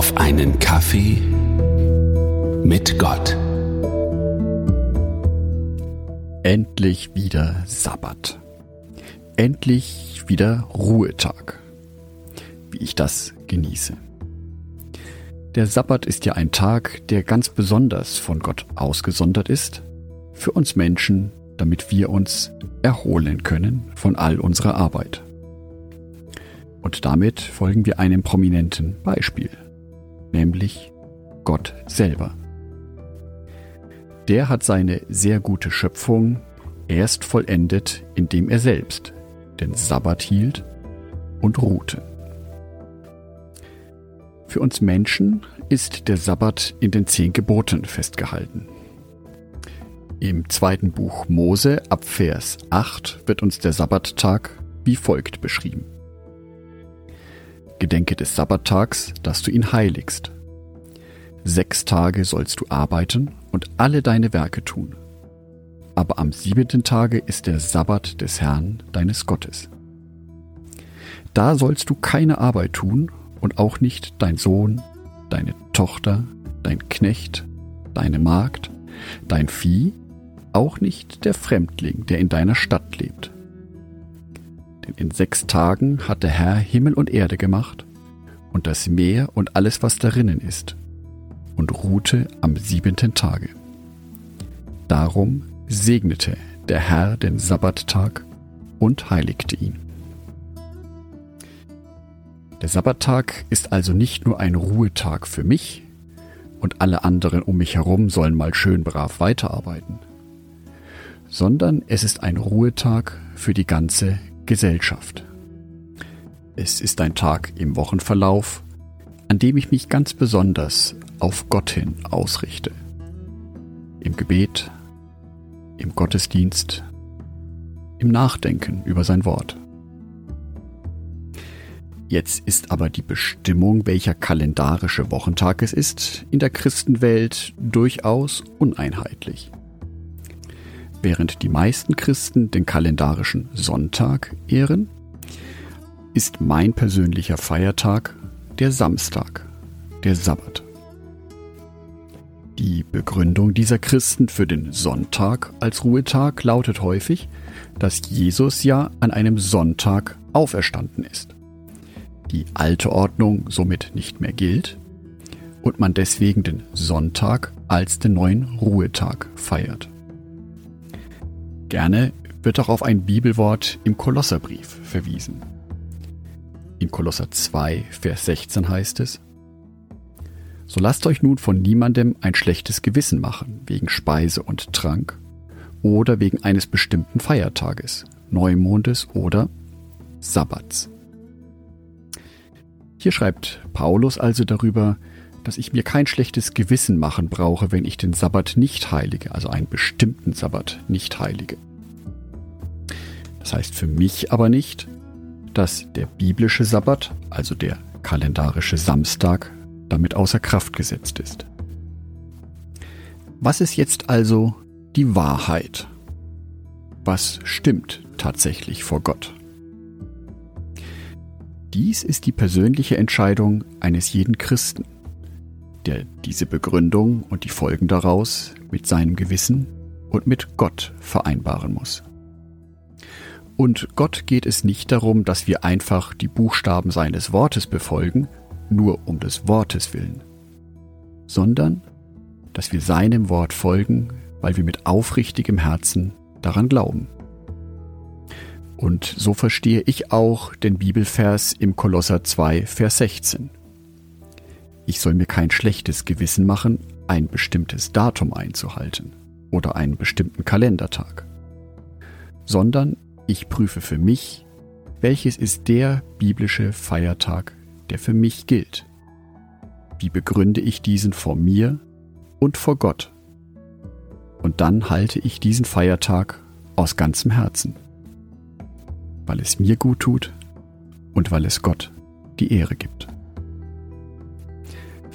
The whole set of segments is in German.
auf einen Kaffee mit Gott. Endlich wieder Sabbat. Endlich wieder Ruhetag. Wie ich das genieße. Der Sabbat ist ja ein Tag, der ganz besonders von Gott ausgesondert ist, für uns Menschen, damit wir uns erholen können von all unserer Arbeit. Und damit folgen wir einem prominenten Beispiel, nämlich Gott selber. Der hat seine sehr gute Schöpfung erst vollendet, indem er selbst den Sabbat hielt und ruhte. Für uns Menschen ist der Sabbat in den zehn Geboten festgehalten. Im zweiten Buch Mose ab Vers 8 wird uns der Sabbattag wie folgt beschrieben. Gedenke des Sabbattags, dass du ihn heiligst. Sechs Tage sollst du arbeiten und alle deine Werke tun. Aber am siebenten Tage ist der Sabbat des Herrn deines Gottes. Da sollst du keine Arbeit tun und auch nicht dein Sohn, deine Tochter, dein Knecht, deine Magd, dein Vieh, auch nicht der Fremdling, der in deiner Stadt lebt in sechs Tagen hat der Herr Himmel und Erde gemacht und das Meer und alles, was darinnen ist, und ruhte am siebenten Tage. Darum segnete der Herr den Sabbattag und heiligte ihn. Der Sabbattag ist also nicht nur ein Ruhetag für mich und alle anderen um mich herum sollen mal schön brav weiterarbeiten, sondern es ist ein Ruhetag für die ganze Gesellschaft. Es ist ein Tag im Wochenverlauf, an dem ich mich ganz besonders auf Gott hin ausrichte. Im Gebet, im Gottesdienst, im Nachdenken über sein Wort. Jetzt ist aber die Bestimmung, welcher kalendarische Wochentag es ist, in der Christenwelt durchaus uneinheitlich. Während die meisten Christen den kalendarischen Sonntag ehren, ist mein persönlicher Feiertag der Samstag, der Sabbat. Die Begründung dieser Christen für den Sonntag als Ruhetag lautet häufig, dass Jesus ja an einem Sonntag auferstanden ist. Die alte Ordnung somit nicht mehr gilt und man deswegen den Sonntag als den neuen Ruhetag feiert. Gerne wird auch auf ein Bibelwort im Kolosserbrief verwiesen. In Kolosser 2, Vers 16 heißt es, So lasst euch nun von niemandem ein schlechtes Gewissen machen, wegen Speise und Trank oder wegen eines bestimmten Feiertages, Neumondes oder Sabbats. Hier schreibt Paulus also darüber, dass ich mir kein schlechtes Gewissen machen brauche, wenn ich den Sabbat nicht heilige, also einen bestimmten Sabbat nicht heilige. Das heißt für mich aber nicht, dass der biblische Sabbat, also der kalendarische Samstag, damit außer Kraft gesetzt ist. Was ist jetzt also die Wahrheit? Was stimmt tatsächlich vor Gott? Dies ist die persönliche Entscheidung eines jeden Christen der diese Begründung und die Folgen daraus mit seinem Gewissen und mit Gott vereinbaren muss. Und Gott geht es nicht darum, dass wir einfach die Buchstaben seines Wortes befolgen, nur um des Wortes willen, sondern dass wir seinem Wort folgen, weil wir mit aufrichtigem Herzen daran glauben. Und so verstehe ich auch den Bibelvers im Kolosser 2, Vers 16. Ich soll mir kein schlechtes Gewissen machen, ein bestimmtes Datum einzuhalten oder einen bestimmten Kalendertag, sondern ich prüfe für mich, welches ist der biblische Feiertag, der für mich gilt. Wie begründe ich diesen vor mir und vor Gott? Und dann halte ich diesen Feiertag aus ganzem Herzen, weil es mir gut tut und weil es Gott die Ehre gibt.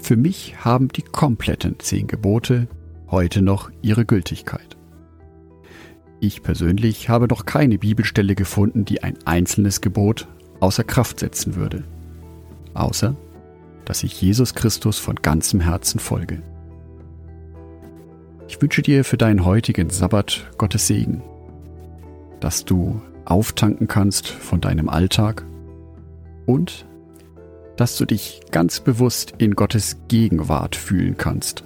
Für mich haben die kompletten zehn Gebote heute noch ihre Gültigkeit. Ich persönlich habe noch keine Bibelstelle gefunden, die ein einzelnes Gebot außer Kraft setzen würde. Außer dass ich Jesus Christus von ganzem Herzen folge. Ich wünsche dir für deinen heutigen Sabbat Gottes Segen, dass du auftanken kannst von deinem Alltag und dass du dich ganz bewusst in Gottes Gegenwart fühlen kannst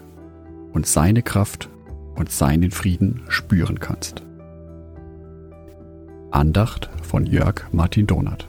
und seine Kraft und seinen Frieden spüren kannst. Andacht von Jörg Martin Donath